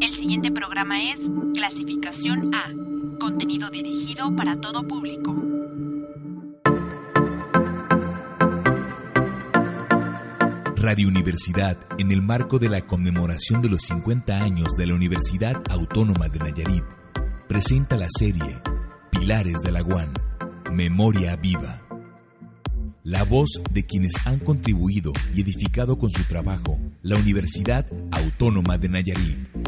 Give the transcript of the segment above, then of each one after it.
El siguiente programa es Clasificación A, contenido dirigido para todo público. Radio Universidad, en el marco de la conmemoración de los 50 años de la Universidad Autónoma de Nayarit, presenta la serie Pilares de la UAN, Memoria Viva. La voz de quienes han contribuido y edificado con su trabajo la Universidad Autónoma de Nayarit.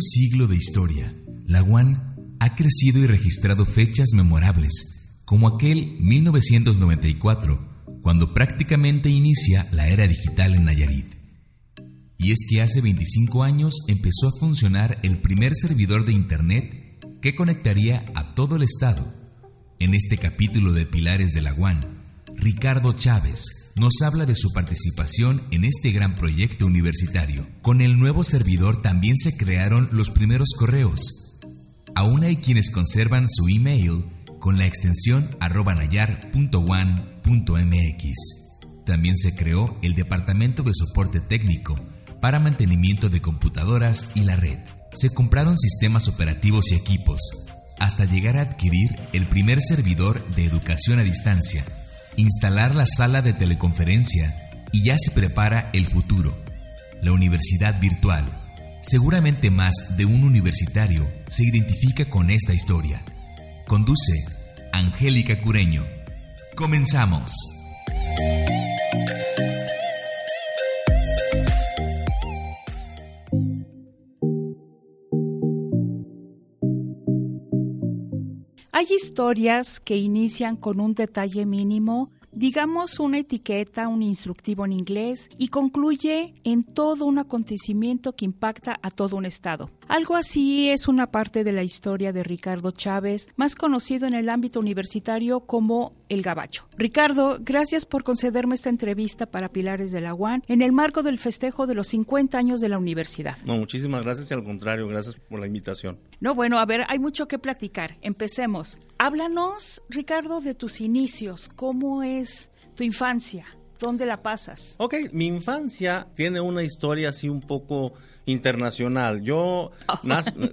Siglo de historia, la UAN ha crecido y registrado fechas memorables, como aquel 1994, cuando prácticamente inicia la era digital en Nayarit. Y es que hace 25 años empezó a funcionar el primer servidor de Internet que conectaría a todo el estado. En este capítulo de Pilares de la UAN, Ricardo Chávez nos habla de su participación en este gran proyecto universitario. Con el nuevo servidor también se crearon los primeros correos. Aún hay quienes conservan su email con la extensión arrobanayar.one.mx. También se creó el Departamento de Soporte Técnico para mantenimiento de computadoras y la red. Se compraron sistemas operativos y equipos, hasta llegar a adquirir el primer servidor de educación a distancia, instalar la sala de teleconferencia y ya se prepara el futuro, la universidad virtual. Seguramente más de un universitario se identifica con esta historia. Conduce Angélica Cureño. Comenzamos. Hay historias que inician con un detalle mínimo, digamos una etiqueta, un instructivo en inglés, y concluye en todo un acontecimiento que impacta a todo un estado. Algo así es una parte de la historia de Ricardo Chávez, más conocido en el ámbito universitario como El Gabacho. Ricardo, gracias por concederme esta entrevista para Pilares de la UAN en el marco del festejo de los 50 años de la universidad. No, muchísimas gracias y al contrario, gracias por la invitación. No, bueno, a ver, hay mucho que platicar. Empecemos. Háblanos, Ricardo, de tus inicios. ¿Cómo es tu infancia? ¿Dónde la pasas? Ok, mi infancia tiene una historia así un poco internacional. Yo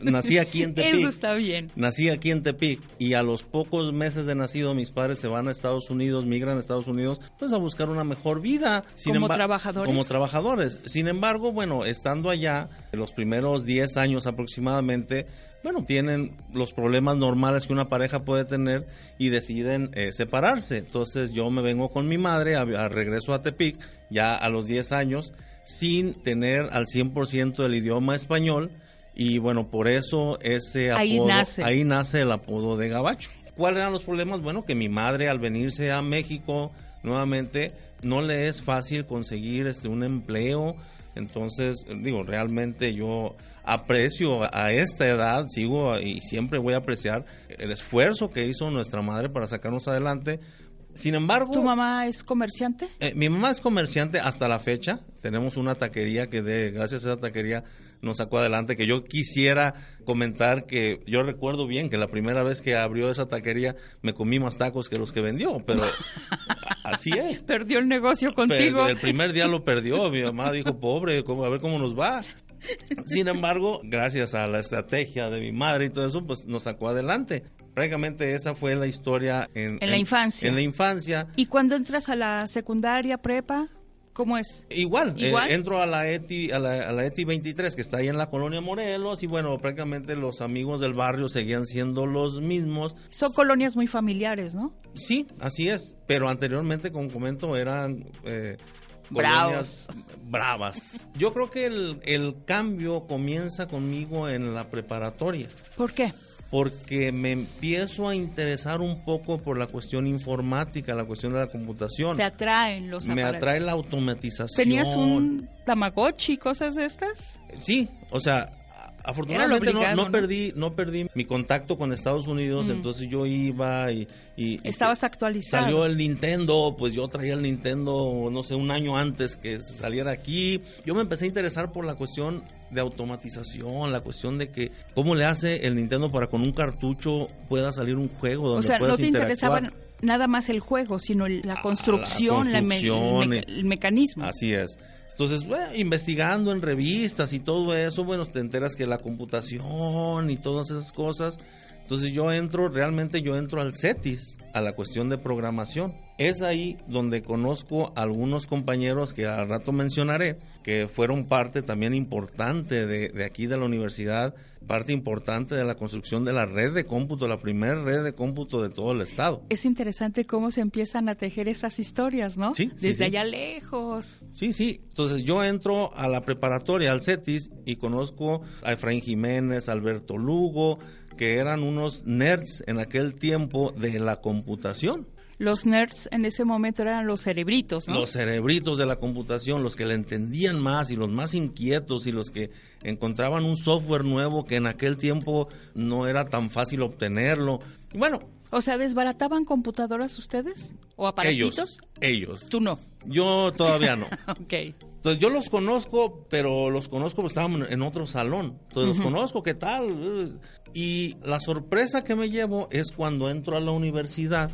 nací aquí en Tepic. Eso está bien. Nací aquí en Tepic y a los pocos meses de nacido mis padres se van a Estados Unidos, migran a Estados Unidos, pues a buscar una mejor vida. ¿Como emba- trabajadores? Como trabajadores. Sin embargo, bueno, estando allá, en los primeros 10 años aproximadamente, bueno, tienen los problemas normales que una pareja puede tener y deciden eh, separarse. Entonces yo me vengo con mi madre, a, a regreso a Tepic, ya a los 10 años, sin tener al 100% el idioma español. Y bueno, por eso ese apodo, Ahí nace. ahí nace el apodo de Gabacho. ¿Cuáles eran los problemas? Bueno, que mi madre al venirse a México nuevamente no le es fácil conseguir este un empleo. Entonces, digo, realmente yo aprecio a esta edad, sigo y siempre voy a apreciar el esfuerzo que hizo nuestra madre para sacarnos adelante. Sin embargo, ¿Tu mamá es comerciante? eh, mi mamá es comerciante hasta la fecha. Tenemos una taquería que de gracias a esa taquería nos sacó adelante. Que yo quisiera comentar que yo recuerdo bien que la primera vez que abrió esa taquería me comí más tacos que los que vendió, pero así es. Perdió el negocio contigo. Pero el primer día lo perdió. Mi mamá dijo, pobre, ¿cómo- a ver cómo nos va. Sin embargo, gracias a la estrategia de mi madre y todo eso, pues nos sacó adelante. Prácticamente esa fue la historia en, En la infancia. En la infancia. ¿Y cuando entras a la secundaria, prepa? ¿Cómo es? Igual, eh, Igual. entro a la ETI a la, a la ETI 23 que está ahí en la colonia Morelos y bueno, prácticamente los amigos del barrio seguían siendo los mismos. Son colonias muy familiares, ¿no? Sí, así es, pero anteriormente, como comento, eran eh, colonias bravas. Yo creo que el, el cambio comienza conmigo en la preparatoria. ¿Por qué? porque me empiezo a interesar un poco por la cuestión informática, la cuestión de la computación. Te atraen los Me aparatos. atrae la automatización. ¿Tenías un Tamagotchi, cosas de estas? Sí, o sea, afortunadamente no, no perdí no perdí mi contacto con Estados Unidos, Mm. entonces yo iba y, y- y Estabas actualizado. Salió el Nintendo, pues yo traía el Nintendo, no sé, un año antes que saliera aquí. Yo me empecé a interesar por la cuestión de automatización, la cuestión de que cómo le hace el Nintendo para con un cartucho pueda salir un juego donde O sea, no te interesaba interactuar. nada más el juego, sino la Ah, construcción, la la me- el, construcción, meca- el mecanismo. Así es. Entonces, bueno, investigando en revistas y todo eso, bueno, te enteras que la computación y todas esas cosas. Entonces yo entro, realmente yo entro al CETIS, a la cuestión de programación. Es ahí donde conozco a algunos compañeros que al rato mencionaré, que fueron parte también importante de, de aquí de la universidad, parte importante de la construcción de la red de cómputo, la primera red de cómputo de todo el estado. Es interesante cómo se empiezan a tejer esas historias, ¿no? Sí, sí, Desde sí. allá lejos. Sí, sí. Entonces yo entro a la preparatoria, al CETIS, y conozco a Efraín Jiménez, Alberto Lugo, que eran unos nerds en aquel tiempo de la computación. Los nerds en ese momento eran los cerebritos, ¿no? Los cerebritos de la computación, los que le entendían más y los más inquietos y los que encontraban un software nuevo que en aquel tiempo no era tan fácil obtenerlo. Y bueno, O sea, ¿desbarataban computadoras ustedes? ¿O aparatitos? ellos, ellos. Tú no. Yo todavía no. Ok. Entonces yo los conozco, pero los conozco, pues estábamos en otro salón. Entonces los conozco, ¿qué tal? Y la sorpresa que me llevo es cuando entro a la universidad,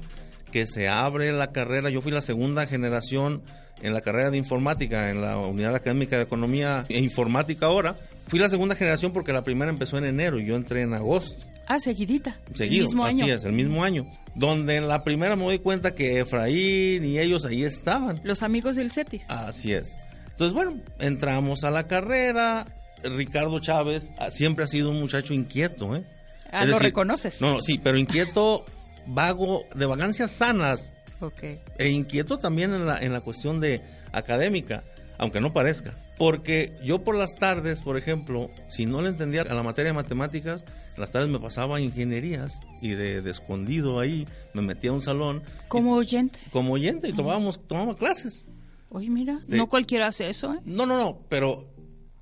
que se abre la carrera. Yo fui la segunda generación en la carrera de informática, en la unidad académica de economía e informática ahora. Fui la segunda generación porque la primera empezó en enero y yo entré en agosto Ah, seguidita. seguido, El mismo así año. es, el mismo año. Donde en la primera me doy cuenta que Efraín y ellos ahí estaban. Los amigos del CETIS. Así es. Entonces, bueno, entramos a la carrera. Ricardo Chávez ah, siempre ha sido un muchacho inquieto, ¿eh? Ah, Es lo decir, reconoces. No, no, sí, pero inquieto, vago, de vagancias sanas Ok. e inquieto también en la, en la cuestión de académica, aunque no parezca. Porque yo por las tardes, por ejemplo, si no le entendía a la materia de matemáticas, las tardes me pasaba a ingenierías y de, de escondido ahí me metía a un salón Como oyente. como oyente y tomábamos, tomábamos clases. Oye, mira, Sí. no cualquiera hace eso, ¿eh? No, no, no, pero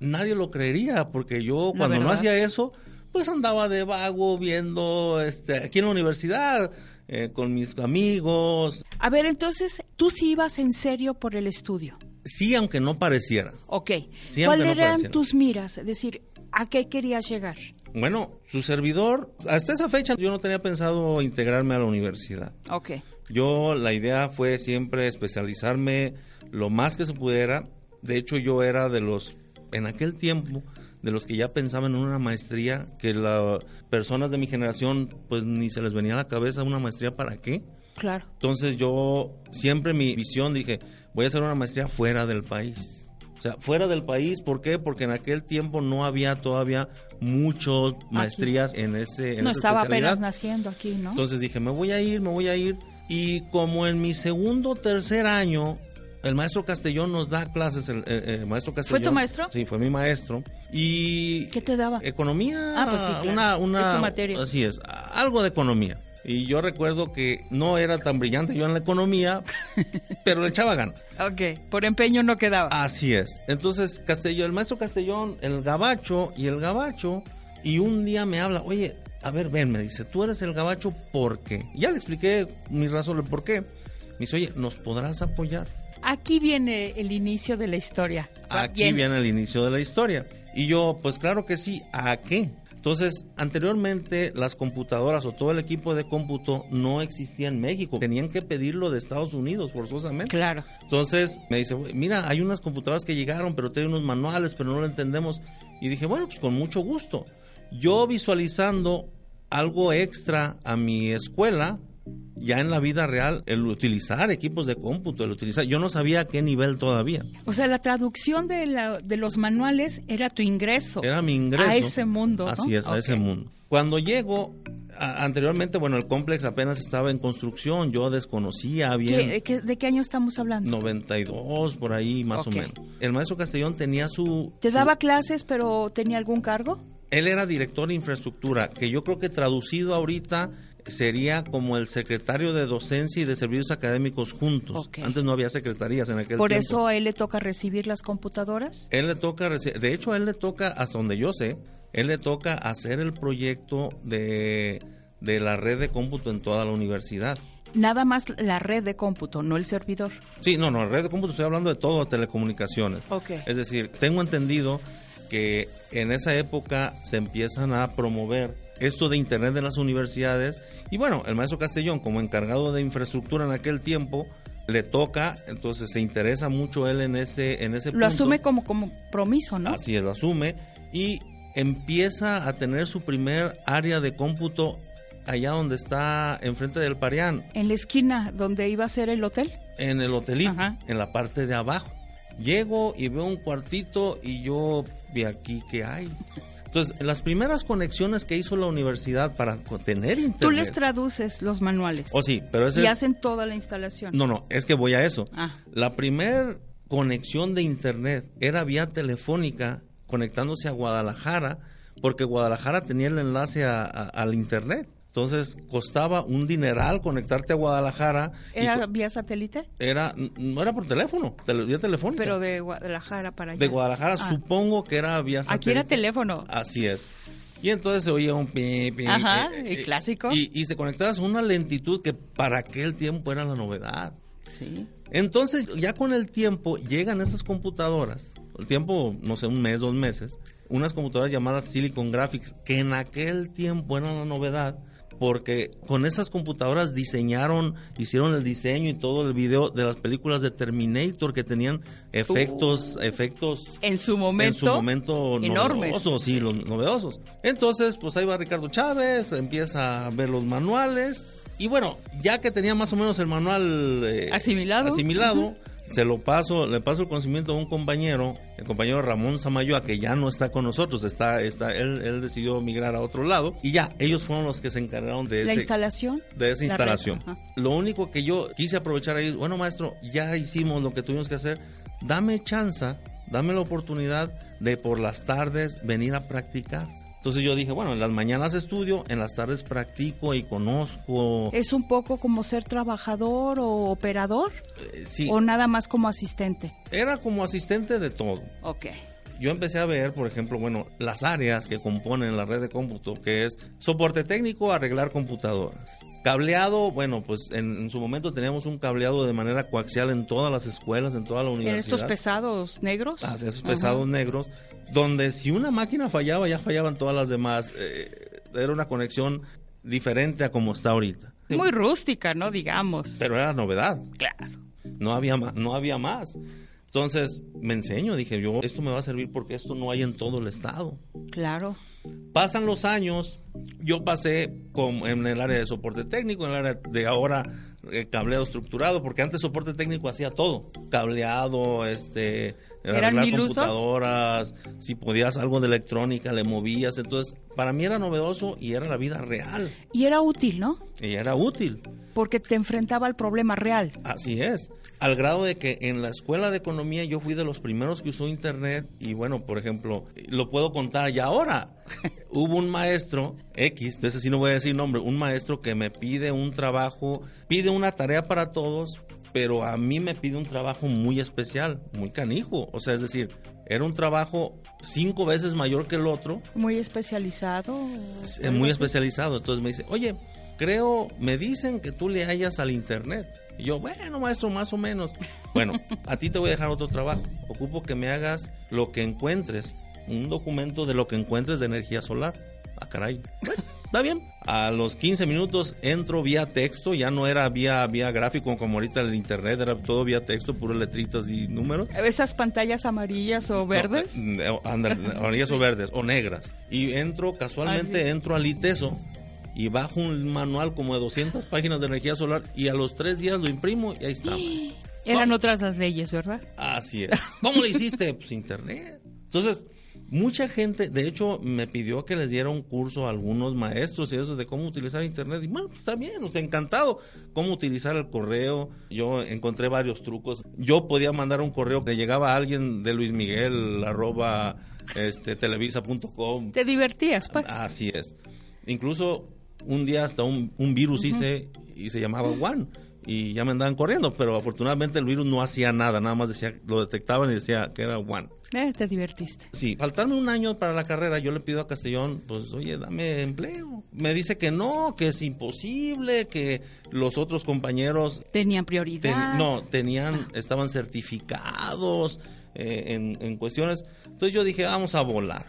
nadie lo creería porque yo cuando no hacía eso, pues andaba de vago viendo este aquí en la universidad eh, con mis amigos. A ver, entonces, tú sí ibas en serio por el estudio. Sí, aunque no pareciera. Ok. Sí, ¿Cuáles no eran pareciera. tus miras? Es decir, ¿a qué querías llegar? Bueno, su servidor, hasta esa fecha yo no tenía pensado integrarme a la universidad. Ok. Yo la idea fue siempre especializarme lo más que se pudiera. De hecho, yo era de los, en aquel tiempo, de los que ya pensaban en una maestría, que las personas de mi generación, pues ni se les venía a la cabeza una maestría para qué. Claro. Entonces yo siempre mi visión dije, voy a hacer una maestría fuera del país. O sea, fuera del país, ¿por qué? Porque en aquel tiempo no había todavía muchas maestrías en ese en no esa estaba especialidad. apenas naciendo aquí, ¿no? Entonces dije, me voy a ir, me voy a ir. Y como en mi segundo o tercer año, el maestro Castellón nos da clases, el, el- el maestro Castellón. tu maestro? Sí, fue mi maestro. Y... ¿Qué te daba? Economía. Ah, pues sí, claro. una, una, Es su materia. Así es, algo de economía. Y yo recuerdo que no era tan brillante yo en la economía, pero le echaba ganas. Ok, por empeño no quedaba. Así es. Entonces, Castellón, el maestro Castellón, el gabacho y el gabacho, y un día me habla, oye, a ver, ven, me dice, tú eres el gabacho, ¿por qué? Ya le expliqué mi razón de por qué. Me dice, oye, ¿nos podrás apoyar? Aquí viene el inicio de la historia. Aquí viene el inicio de la historia. Y yo, pues claro que sí, ¿a qué? Entonces, anteriormente las computadoras o todo el equipo de cómputo no existía en México. Tenían que pedirlo de Estados Unidos forzosamente. Claro. Entonces me dice, "Güey, mira, hay unas computadoras que llegaron, pero tienen unos manuales, pero no lo entendemos. Y dije, bueno, pues con mucho gusto. Yo visualizando algo extra a mi escuela, ya en la vida real, el utilizar equipos de cómputo, el utilizar, yo no sabía a qué nivel todavía. O sea, la traducción de, la- de los manuales era tu ingreso. Era mi ingreso. A ese mundo, ¿no? Así es, a ese mundo. Cuando llego anteriormente, bueno, el complex apenas estaba en construcción, yo desconocía bien. de qué año estamos hablando? 92, por ahí más o menos. El maestro Castellón tenía su... ¿Te daba clases, pero tenía algún cargo? Él era director de infraestructura, que yo creo que traducido ahorita sería como el secretario de docencia y de servicios académicos juntos. Antes no había secretarías en aquel ¿Por tiempo. eso a él le toca recibir las computadoras? Él le toca, de hecho a él le toca, hasta donde yo sé, él le toca hacer el proyecto de, de la red de cómputo en toda la universidad. Nada más la red de cómputo, no el servidor. Sí, no, no, la red de cómputo estoy hablando de todo, telecomunicaciones. Okay. Es decir, tengo entendido que en esa época se empiezan a promover esto de Internet en las universidades. Y bueno, el maestro Castellón, como encargado de infraestructura en aquel tiempo, le toca, entonces se interesa mucho él en ese, en ese lo asume como compromiso, ¿no? Así es, lo asume y empieza a tener su primer área de cómputo allá donde está enfrente del Parián. En la esquina donde iba a ser el hotel. En el hotelito, en la parte de abajo. Llego y veo un cuartito y yo vi aquí que hay. Entonces, las primeras conexiones que hizo la universidad para tener internet. Tú les traduces los manuales. Oh, sí, pero Y hacen toda la instalación. No, no, es que voy a eso. Ah. La primera conexión de internet era vía telefónica conectándose a Guadalajara, porque Guadalajara tenía el enlace al internet. Entonces costaba un dineral conectarte a Guadalajara. ¿Era vía satélite? Era, no era por teléfono, vía telefónica. Pero de Guadalajara para allá. De Guadalajara Ah. supongo que era vía satélite. Aquí era teléfono. Así es. Y entonces se oía un pi, pi, Ajá, eh, el eh, clásico. Y, y se conectaba a una lentitud que para aquel tiempo era la novedad. Sí. Entonces, ya con el tiempo llegan esas computadoras, el tiempo, no sé, un mes, dos meses, unas computadoras llamadas Silicon Graphics, que en aquel tiempo eran la novedad, porque con esas computadoras diseñaron, hicieron el diseño y todo el video de las películas de Terminator que tenían efectos, efectos En su momento. en su momento enormes. novedosos, sí, los novedosos. Entonces, pues ahí va Ricardo Chávez, empieza a ver los manuales y bueno, ya que tenía más o menos el manual eh, Asimilado. asimilado, se lo paso, le paso el conocimiento a un compañero, el compañero Ramón Samayoa, que ya no está con nosotros, está, está, él, él decidió migrar a otro lado y ya, ellos fueron los que se encargaron de La instalación. de esa La instalación. Lo único que yo quise aprovechar ahí, bueno maestro, ya hicimos lo que tuvimos que hacer, dame chance, dame la oportunidad de por las tardes venir a practicar. Entonces yo dije, bueno, en las mañanas estudio, en las tardes practico y conozco. ¿Es un poco como ser trabajador o operador? Eh, sí, ¿O nada más como asistente? era como asistente de todo. Ok. Yo empecé a ver, por ejemplo, bueno, las áreas que componen la red de cómputo, que es soporte técnico, arreglar computadoras. Cableado, bueno, pues en, en su momento teníamos un cableado de manera coaxial en todas las escuelas, en toda la ¿En universidad. estos pesados negros? Ah, esos Ajá. pesados negros, donde si una máquina fallaba, ya fallaban todas las demás. Eh, era una conexión diferente a como está ahorita. Muy rústica, ¿no? Digamos. Pero era novedad. claro. No había, no había más. Entonces me enseño, dije yo, esto me va a servir porque esto no hay en todo el estado. Claro. Pasan los años, yo pasé en el área de soporte técnico, en el área de ahora eh, cableado estructurado, porque antes soporte técnico hacía todo, cableado, este, ¿Eran mil usos? computadoras, si podías algo de electrónica le movías, entonces para mí era novedoso y era la vida real Y era útil, ¿no? y era útil. Porque te enfrentaba al problema real. Así es. Al grado de que en la escuela de economía yo fui de los primeros que usó internet y bueno, por ejemplo, lo puedo contar ya ahora. Hubo un maestro X, de ese sí no voy a decir nombre, un maestro que me pide un trabajo, pide una tarea para todos, pero a mí me pide un trabajo muy especial, muy canijo. O sea, es decir, era un trabajo cinco veces mayor que el otro, Muy especializado. muy especializado. Entonces me dice, oye, creo, me dicen que tú le hallas al internet. Y yo, bueno, maestro, más o menos. Bueno, a ti te voy a dejar otro trabajo. Ocupo que me hagas lo que encuentres, un documento de lo que encuentres de energía solar. Ah, caray. Bueno, Está bien. A los 15 minutos entro vía texto, ya no era vía, vía gráfico como ahorita el internet, era todo vía texto, puras letritas y números. Esas pantallas amarillas o verdes. No, eh, anda, amarillas o verdes o negras. Y entro, casualmente Ah, sí. entro al ITESO y bajo un manual como de 200 páginas de energía solar y a los tres días lo imprimo y ahí está. maestro. Eran No. otras las leyes, ¿verdad? Así es. ¿Cómo lo hiciste? Pues internet. Entonces, mucha gente, de hecho, me pidió que les diera un curso a algunos maestros y eso de cómo utilizar Internet. Y bueno, pues, está bien, o encantado. Cómo utilizar el correo. Yo encontré varios trucos. Yo podía mandar un correo que llegaba a alguien de Luis Miguel, arroba este, televisa.com. Te divertías, pues. Así es. Incluso un día hasta un, virus hice y se llamaba One y ya me andaban corriendo, pero afortunadamente el virus no hacía nada, nada más decía, lo detectaban y decía que era One. Eh, te divertiste. Sí, faltarme un año para la carrera, yo le pido a Castellón, pues, oye, dame empleo. Me dice que no, que es imposible, que los otros compañeros... Tenían prioridad. no, tenían, estaban certificados eh, en, en cuestiones. Entonces yo dije, vamos a volar.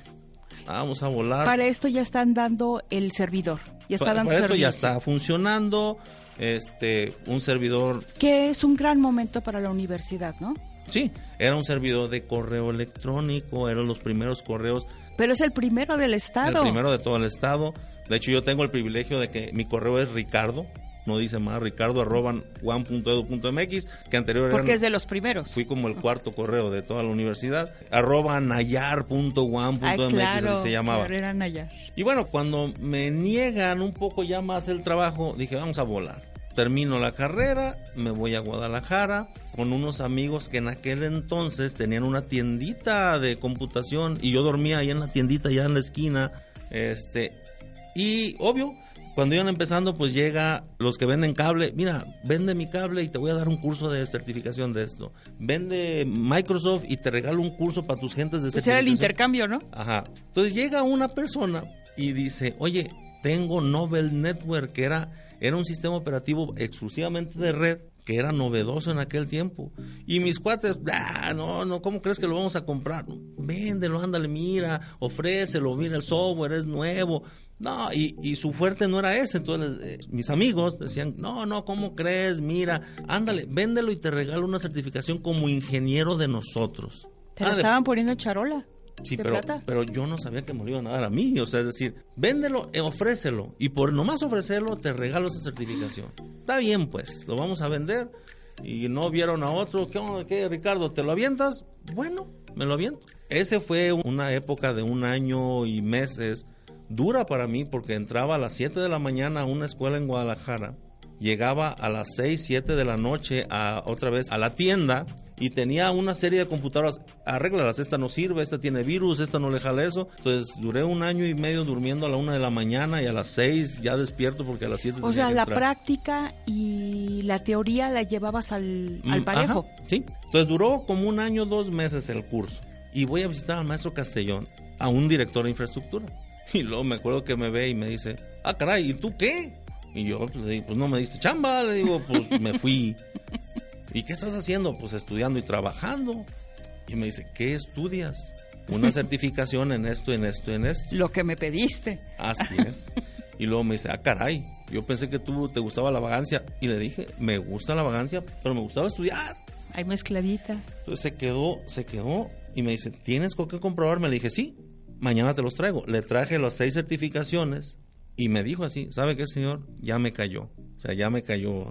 Vamos a volar. Para esto ya están dando el servidor. Ya está dando para esto ya está funcionando este un servidor que es un gran momento para la universidad, ¿no? Sí, era un servidor de correo electrónico, eran los primeros correos. Pero es el primero del estado. El primero de todo el estado. De hecho, yo tengo el privilegio de que mi correo es Ricardo, no dice más, ricardo arroba mx que anterior Porque es de los primeros. Fui como el cuarto correo de toda la universidad, arroba nayar.one.mx claro, se llamaba. era Nayar. Y bueno, cuando me niegan un poco ya más el trabajo, dije, vamos a volar. Termino la carrera, me voy a Guadalajara con unos amigos que en aquel entonces tenían una tiendita de computación y yo dormía ahí en la tiendita ya en la esquina. Este, y obvio, cuando iban empezando, pues llega los que venden cable. Mira, vende mi cable y te voy a dar un curso de certificación de esto. Vende Microsoft y te regalo un curso para tus gentes de pues era el intercambio, ¿no? Ajá. Entonces llega una persona y dice, oye, tengo Nobel Network, que era, era un sistema operativo exclusivamente de red que era novedoso en aquel tiempo. Y mis cuates, ah, no, no, ¿cómo crees que lo vamos a comprar? Véndelo, ándale, mira, ofrécelo, mira, el software es nuevo. No, y, su fuerte no era ese. Entonces, eh, mis amigos decían, no, no, ¿cómo crees? Mira, ándale, véndelo y te regalo una certificación como ingeniero de nosotros. Te lo estaban poniendo charola. Sí, pero, pero yo no sabía que me lo iban a dar a mí. O sea, es decir, véndelo, eh, ofrécelo. Y por nomás ofrecerlo, te regalo esa certificación. Está bien, pues, lo vamos a vender. Y no vieron a otro. ¿Qué onda, qué, Ricardo? ¿Te lo avientas? Bueno, me lo aviento. Ese fue una época de un año y meses dura para mí porque entraba a las 7 de la mañana a una escuela en Guadalajara, llegaba a las 6, 7 de la noche a otra vez a la tienda y tenía una serie de computadoras, arréglalas, esta no sirve, esta tiene virus, esta no le jala eso. Entonces duré un año y medio durmiendo a la 1 de la mañana y a las 6 ya despierto porque a las 7 O sea, la práctica y la teoría la llevabas al, al mm, parejo. sí, entonces duró como un año, dos meses el curso. Y voy a visitar al maestro Castellón, a un director de infraestructura. Y luego me acuerdo que me ve y me dice, ah, caray, ¿y tú qué? Y yo pues, le digo, pues no me diste chamba, le digo, pues me fui. ¿Y qué estás haciendo? Pues estudiando y trabajando. Y me dice, ¿qué estudias? Una certificación en esto, en esto, en esto. Lo que me pediste. Así es. Y luego me dice, ah, caray, yo pensé que tú te gustaba la vagancia. Y le dije, me gusta la vagancia, pero me gustaba estudiar. Hay mezcladita. Entonces se quedó, se quedó. Y me dice, ¿tienes con qué comprobarme? Le dije, sí mañana te los traigo. Le traje las seis certificaciones y me dijo así, ¿sabe qué, señor? Ya me cayó. O sea, ya me cayó.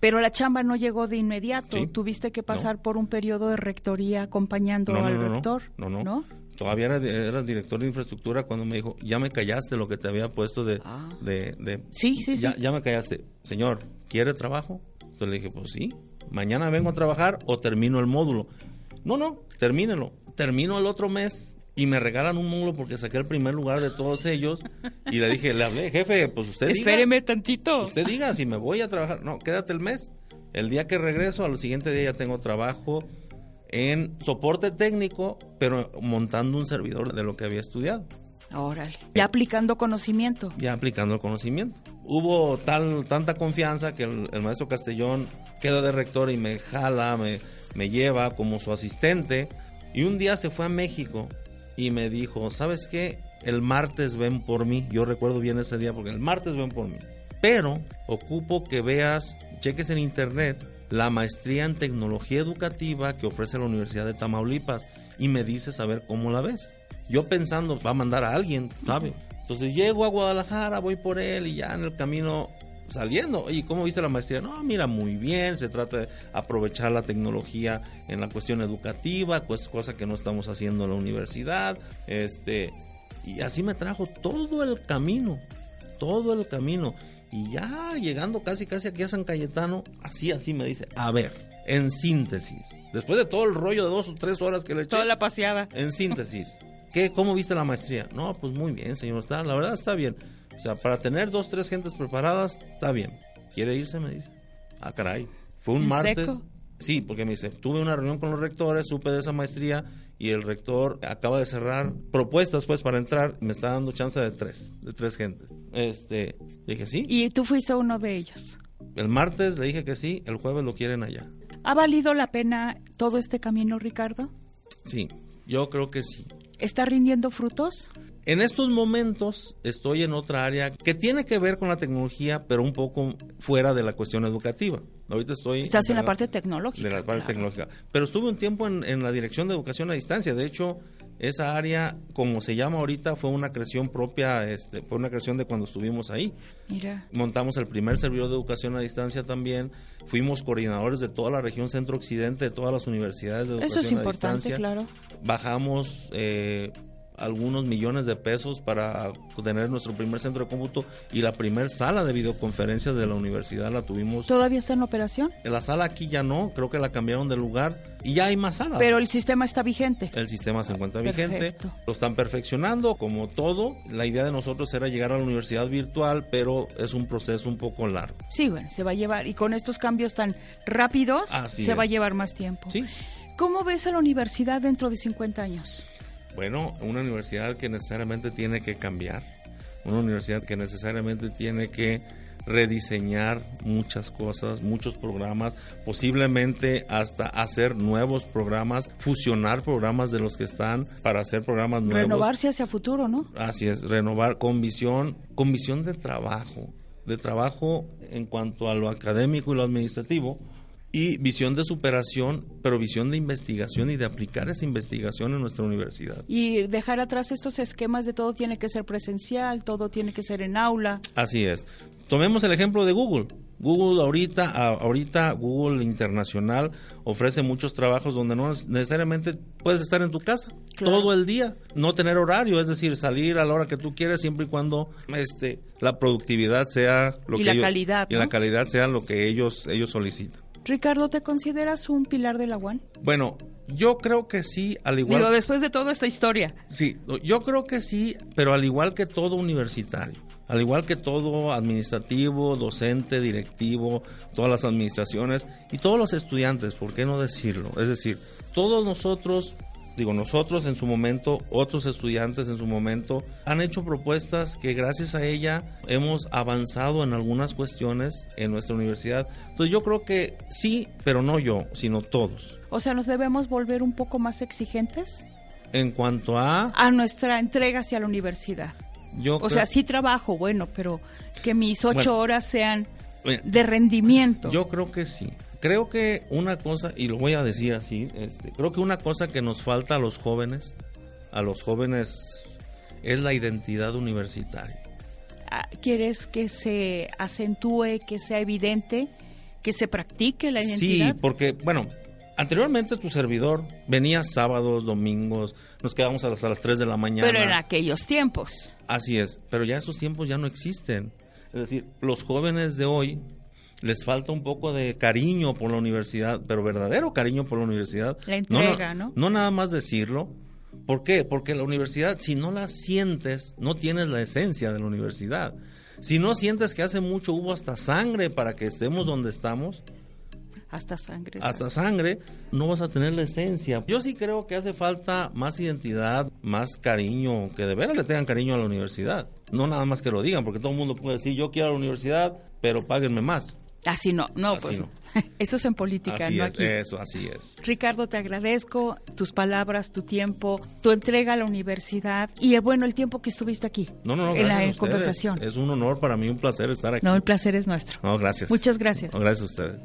Pero la chamba no llegó de inmediato. Tuviste que pasar por un periodo de rectoría acompañando al rector. No, no, Todavía era, era, director de infraestructura cuando me dijo, ya me callaste lo que te había puesto de... Ah. de, sí, sí, ya, sí. Ya me callaste. Señor, ¿quiere trabajo? Entonces le dije, pues sí. Mañana vengo a trabajar o termino el módulo. No, no, termínelo. Termino el otro mes y me regalan un módulo porque saqué el primer lugar de todos ellos y le dije, le hablé, jefe, pues usted Espéreme tantito. Usted diga si me voy a trabajar. No, quédate el mes. El día que regreso, al siguiente día ya tengo trabajo en soporte técnico, pero montando un servidor de lo que había estudiado. Órale. Ya aplicando conocimiento. Ya aplicando el conocimiento. Hubo tal, tanta confianza que el, maestro Castellón queda de rector y me jala, me, me lleva como su asistente. Y un día se fue a México y me dijo, ¿sabes qué? El martes ven por mí. Yo recuerdo bien ese día porque el martes ven por mí. Pero ocupo que veas, cheques en internet la maestría en tecnología educativa que ofrece la Universidad de Tamaulipas y me dices a ver cómo la ves. Yo pensando, va a mandar a alguien, ¿sabe? Entonces llego a Guadalajara, voy por él y ya en el camino saliendo. ¿Y cómo viste la maestría? No, mira, muy bien, se trata de aprovechar la tecnología en la cuestión educativa, pues, cosa que no estamos haciendo en la universidad. Este, y así me trajo todo el camino, todo el camino. Y ya llegando casi casi aquí a San Cayetano, así así me dice, a ver, en síntesis, después de todo el rollo de dos o tres horas que le eché. Toda la paseada. En síntesis, ¿qué, ¿cómo viste la maestría? No, pues muy bien, señor, está, la verdad está bien. O sea, para tener dos, tres gentes preparadas, está bien. ¿Quiere irse? Me dice. Ah, caray. Fue un martes. Sí, porque me dice, tuve una reunión con los rectores, supe de esa maestría y el rector acaba de cerrar propuestas pues para entrar, me está dando chance de tres, de tres gentes. Este, dije sí. Y tú fuiste uno de ellos. El martes le dije que sí, el jueves lo quieren allá. ¿Ha valido la pena todo este camino, Ricardo? Sí, yo creo que sí. ¿Está rindiendo frutos? En estos momentos estoy en otra área que tiene que ver con la tecnología, pero un poco fuera de la cuestión educativa. Ahorita estoy... Estás en la, parte tecnológica. De la parte tecnológica. Pero estuve un tiempo en, la dirección de educación a distancia. De hecho, esa área, como se llama ahorita, fue una creación propia, este, fue una creación de cuando estuvimos ahí. Mira. Montamos el primer servidor de educación a distancia también. Fuimos coordinadores de toda la región centro-occidente, de todas las universidades de educación Eso es importante, claro. Bajamos... Eh, algunos millones de pesos para tener nuestro primer centro de cómputo y la primer sala de videoconferencias de la universidad la tuvimos. ¿Todavía está en operación? La sala aquí ya no, creo que la cambiaron de lugar y ya hay más salas. Pero el sistema está vigente. El sistema se encuentra vigente. Lo están perfeccionando como todo. La idea de nosotros era llegar a la universidad virtual, pero es un proceso un poco largo. Sí, bueno, se va a llevar y con estos cambios tan rápidos se va a llevar más tiempo. Sí. ¿Cómo ves a la universidad dentro de 50 años? Bueno, una universidad que necesariamente tiene que cambiar, una universidad que necesariamente tiene que rediseñar muchas cosas, muchos programas, posiblemente hasta hacer nuevos programas, fusionar programas de los que están para hacer programas nuevos. Renovarse hacia futuro, ¿no? Así es, renovar con visión, con visión de trabajo, de trabajo en cuanto a lo académico y lo administrativo, y visión de superación, pero visión de investigación y de aplicar esa investigación en nuestra universidad. Y dejar atrás estos esquemas de todo tiene que ser presencial, todo tiene que ser en aula. Así es. Tomemos el ejemplo de Google. Google ahorita, ahorita Google Internacional ofrece muchos trabajos donde no necesariamente puedes estar en tu casa todo el día, no tener horario, es decir, salir a la hora que tú quieras siempre y cuando este la productividad sea lo y que la calidad y la calidad sea lo que ellos ellos solicitan. Ricardo, ¿te consideras un pilar de la UAN? Bueno, yo creo que sí, al igual... Digo, después de toda esta historia. Sí, yo creo que sí, pero al igual que todo universitario, al igual que todo administrativo, docente, directivo, todas las administraciones y todos los estudiantes, ¿por qué no decirlo? Es decir, todos nosotros digo, nosotros en su momento, otros estudiantes en su momento, han hecho propuestas que gracias a ella hemos avanzado en algunas cuestiones en nuestra universidad. Entonces yo creo que sí, pero no yo, sino todos. O sea, ¿nos debemos volver un poco más exigentes? En cuanto a... A nuestra entrega hacia la universidad. Yo o sea, sí trabajo, bueno, pero que mis ocho horas sean de rendimiento. Yo creo que sí creo que una cosa, y lo voy a decir así, este, creo que una cosa que nos falta a los jóvenes, a los jóvenes, es la identidad universitaria. Ah, ¿Quieres que se acentúe, que sea evidente, que se practique la identidad? Sí, porque, bueno, anteriormente tu servidor venía sábados, domingos, nos quedábamos hasta las 3 de la mañana. Pero en aquellos tiempos. Así es, pero ya esos tiempos ya no existen. Es decir, los jóvenes de hoy les falta un poco de cariño por la universidad, pero verdadero cariño por la universidad. La entrega, ¿no? No, nada más decirlo. ¿Por qué? Porque la universidad, si no la sientes, no tienes la esencia de la universidad. Si no sientes que hace mucho hubo hasta sangre para que estemos donde estamos, hasta sangre. Hasta sangre, no vas a tener la esencia. Yo sí creo que hace falta más identidad, más cariño, que de veras le tengan cariño a la universidad. No nada más que lo digan, porque todo el mundo puede decir, yo quiero a la universidad, pero páguenme más. Así no, no, pues eso es en política, no aquí. Eso, así es. Ricardo, te agradezco tus palabras, tu tiempo, tu entrega a la universidad y eh, bueno, el tiempo que estuviste aquí. No, no, no, en la conversación. Es un honor para mí, un placer estar aquí. No, el placer es nuestro. No, gracias. Muchas gracias. gracias a ustedes.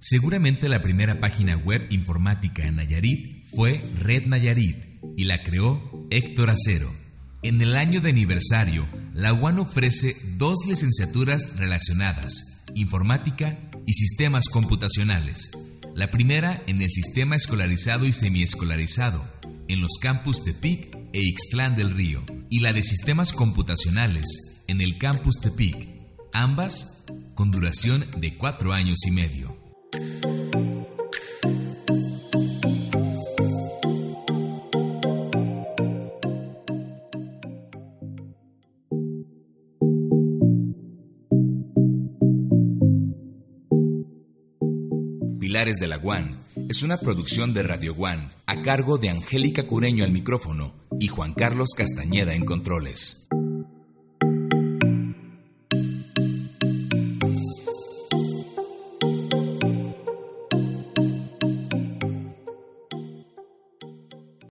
Seguramente la primera página web informática en Nayarit fue Red Nayarit y la creó Héctor Acero. En el año de aniversario, la UAN ofrece dos licenciaturas relacionadas, informática y sistemas computacionales. La primera en el sistema escolarizado y semiescolarizado, en los campus Tepic e Ixtlán del Río, y la de sistemas computacionales en el campus Tepic, ambas con duración de cuatro años y medio. De la UAN es una producción de Radio One a cargo de Angélica Cureño al micrófono y Juan Carlos Castañeda en controles.